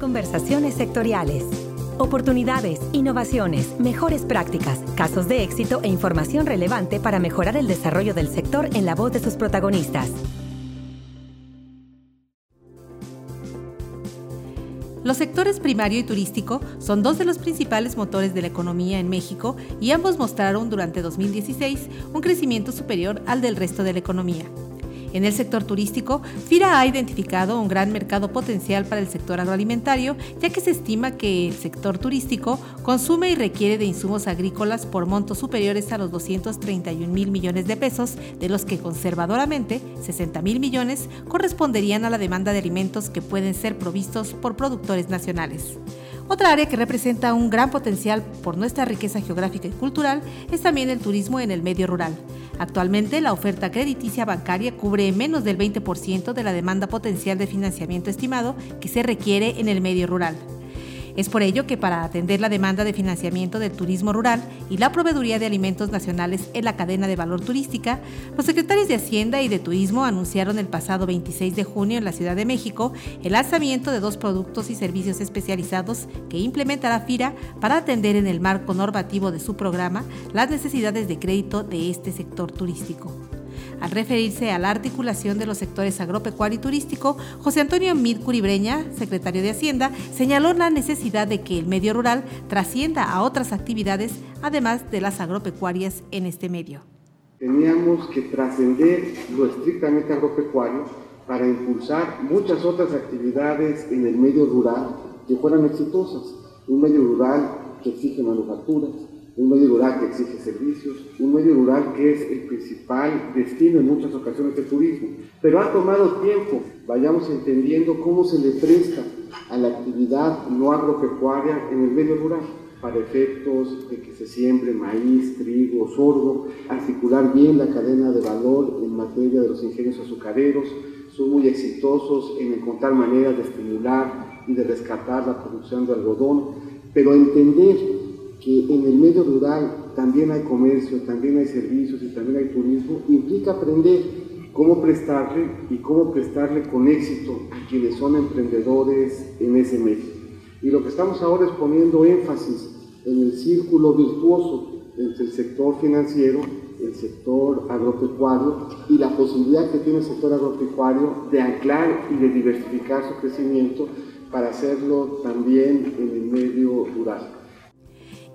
Conversaciones sectoriales. Oportunidades, innovaciones, mejores prácticas, casos de éxito e información relevante para mejorar el desarrollo del sector en la voz de sus protagonistas. Los sectores primario y turístico son dos de los principales motores de la economía en México y ambos mostraron durante 2016 un crecimiento superior al del resto de la economía. En el sector turístico, FIRA ha identificado un gran mercado potencial para el sector agroalimentario, ya que se estima que el sector turístico consume y requiere de insumos agrícolas por montos superiores a los 231 mil millones de pesos, de los que conservadoramente 60 mil millones corresponderían a la demanda de alimentos que pueden ser provistos por productores nacionales. Otra área que representa un gran potencial por nuestra riqueza geográfica y cultural es también el turismo en el medio rural. Actualmente la oferta crediticia bancaria cubre menos del 20% de la demanda potencial de financiamiento estimado que se requiere en el medio rural. Es por ello que para atender la demanda de financiamiento del turismo rural y la proveeduría de alimentos nacionales en la cadena de valor turística, los secretarios de Hacienda y de Turismo anunciaron el pasado 26 de junio en la Ciudad de México el lanzamiento de dos productos y servicios especializados que implementará FIRA para atender en el marco normativo de su programa las necesidades de crédito de este sector turístico. Al referirse a la articulación de los sectores agropecuario y turístico, José Antonio Mid Curibreña, secretario de Hacienda, señaló la necesidad de que el medio rural trascienda a otras actividades, además de las agropecuarias en este medio. Teníamos que trascender lo estrictamente agropecuario para impulsar muchas otras actividades en el medio rural que fueran exitosas. Un medio rural que exige manufacturas, un medio rural que exige servicios, un medio rural que es el principal destino en muchas ocasiones del turismo. Pero ha tomado tiempo, vayamos entendiendo cómo se le presta a la actividad no agropecuaria en el medio rural para efectos de que se siembre maíz, trigo, sorgo, articular bien la cadena de valor en materia de los ingenios azucareros, son muy exitosos en encontrar maneras de estimular y de rescatar la producción de algodón, pero entender que en el medio rural también hay comercio, también hay servicios y también hay turismo, implica aprender cómo prestarle y cómo prestarle con éxito a quienes son emprendedores en ese medio. Y lo que estamos ahora es poniendo énfasis en el círculo virtuoso entre el sector financiero, el sector agropecuario y la posibilidad que tiene el sector agropecuario de anclar y de diversificar su crecimiento para hacerlo también en el medio rural.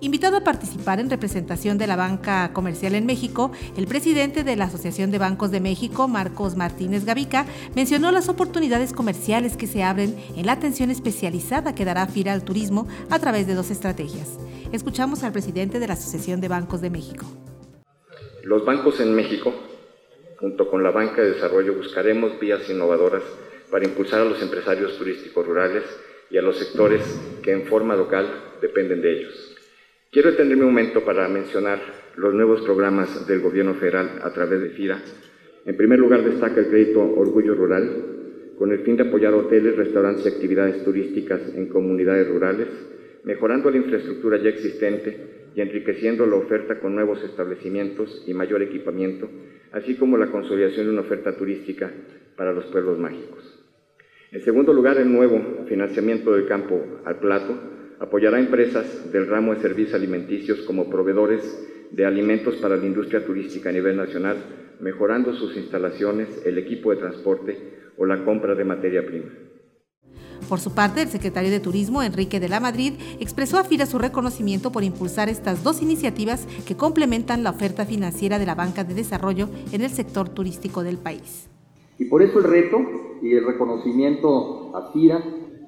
Invitado a participar en representación de la banca comercial en México, el presidente de la Asociación de Bancos de México, Marcos Martínez Gavica, mencionó las oportunidades comerciales que se abren en la atención especializada que dará FIRA al turismo a través de dos estrategias. Escuchamos al presidente de la Asociación de Bancos de México. Los bancos en México, junto con la banca de desarrollo, buscaremos vías innovadoras para impulsar a los empresarios turísticos rurales y a los sectores que en forma local dependen de ellos. Quiero detenerme un momento para mencionar los nuevos programas del Gobierno federal a través de FIRA. En primer lugar, destaca el crédito Orgullo Rural, con el fin de apoyar hoteles, restaurantes y actividades turísticas en comunidades rurales, mejorando la infraestructura ya existente y enriqueciendo la oferta con nuevos establecimientos y mayor equipamiento, así como la consolidación de una oferta turística para los pueblos mágicos. En segundo lugar, el nuevo financiamiento del campo al plato, apoyará empresas del ramo de servicios alimenticios como proveedores de alimentos para la industria turística a nivel nacional, mejorando sus instalaciones, el equipo de transporte o la compra de materia prima. Por su parte, el secretario de Turismo, Enrique de la Madrid, expresó a FIRA su reconocimiento por impulsar estas dos iniciativas que complementan la oferta financiera de la banca de desarrollo en el sector turístico del país. Y por eso el reto y el reconocimiento a FIRA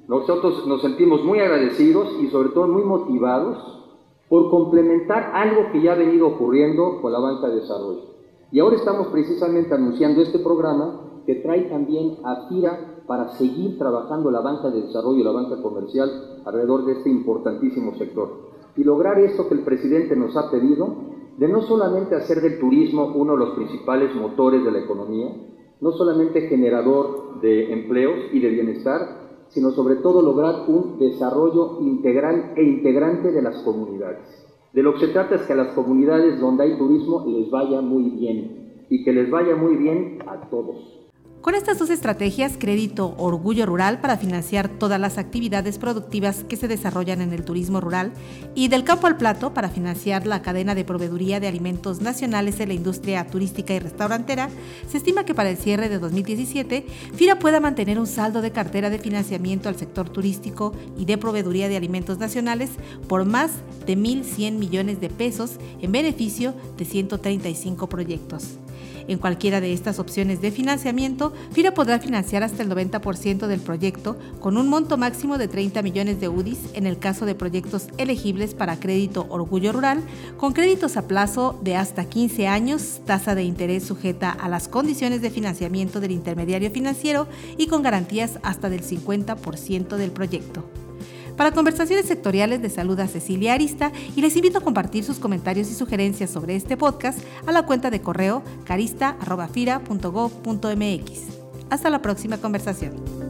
nosotros nos sentimos muy agradecidos y sobre todo muy motivados por complementar algo que ya ha venido ocurriendo con la banca de desarrollo. Y ahora estamos precisamente anunciando este programa que trae también a FIRA para seguir trabajando la banca de desarrollo y la banca comercial alrededor de este importantísimo sector. Y lograr esto que el presidente nos ha pedido, de no solamente hacer del turismo uno de los principales motores de la economía, no solamente generador de empleos y de bienestar, sino sobre todo lograr un desarrollo integral e integrante de las comunidades. De lo que se trata es que a las comunidades donde hay turismo les vaya muy bien y que les vaya muy bien a todos. Con estas dos estrategias, crédito Orgullo Rural para financiar todas las actividades productivas que se desarrollan en el turismo rural y del campo al plato para financiar la cadena de proveeduría de alimentos nacionales en la industria turística y restaurantera, se estima que para el cierre de 2017, FIRA pueda mantener un saldo de cartera de financiamiento al sector turístico y de proveeduría de alimentos nacionales por más de 1.100 millones de pesos en beneficio de 135 proyectos. En cualquiera de estas opciones de financiamiento, FIRA podrá financiar hasta el 90% del proyecto con un monto máximo de 30 millones de UDIs en el caso de proyectos elegibles para crédito Orgullo Rural, con créditos a plazo de hasta 15 años, tasa de interés sujeta a las condiciones de financiamiento del intermediario financiero y con garantías hasta del 50% del proyecto. Para conversaciones sectoriales de salud a Cecilia Arista y les invito a compartir sus comentarios y sugerencias sobre este podcast a la cuenta de correo carista.fira.gov.mx. Hasta la próxima conversación.